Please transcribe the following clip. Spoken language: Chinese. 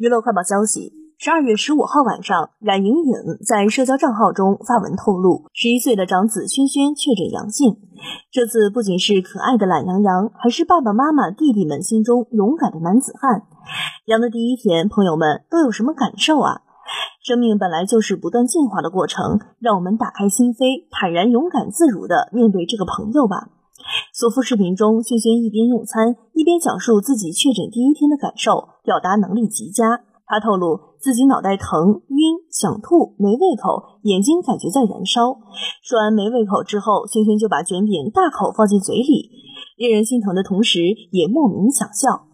娱乐快报消息：十二月十五号晚上，冉莹颖在社交账号中发文透露，十一岁的长子轩轩确诊阳性。这次不仅是可爱的懒羊羊，还是爸爸妈妈、弟弟们心中勇敢的男子汉。阳的第一天，朋友们都有什么感受啊？生命本来就是不断进化的过程，让我们打开心扉，坦然、勇敢、自如的面对这个朋友吧。所附视频中，轩轩一边用餐一边讲述自己确诊第一天的感受，表达能力极佳。他透露自己脑袋疼、晕、想吐、没胃口，眼睛感觉在燃烧。说完没胃口之后，轩轩就把卷饼大口放进嘴里，令人心疼的同时，也莫名想笑。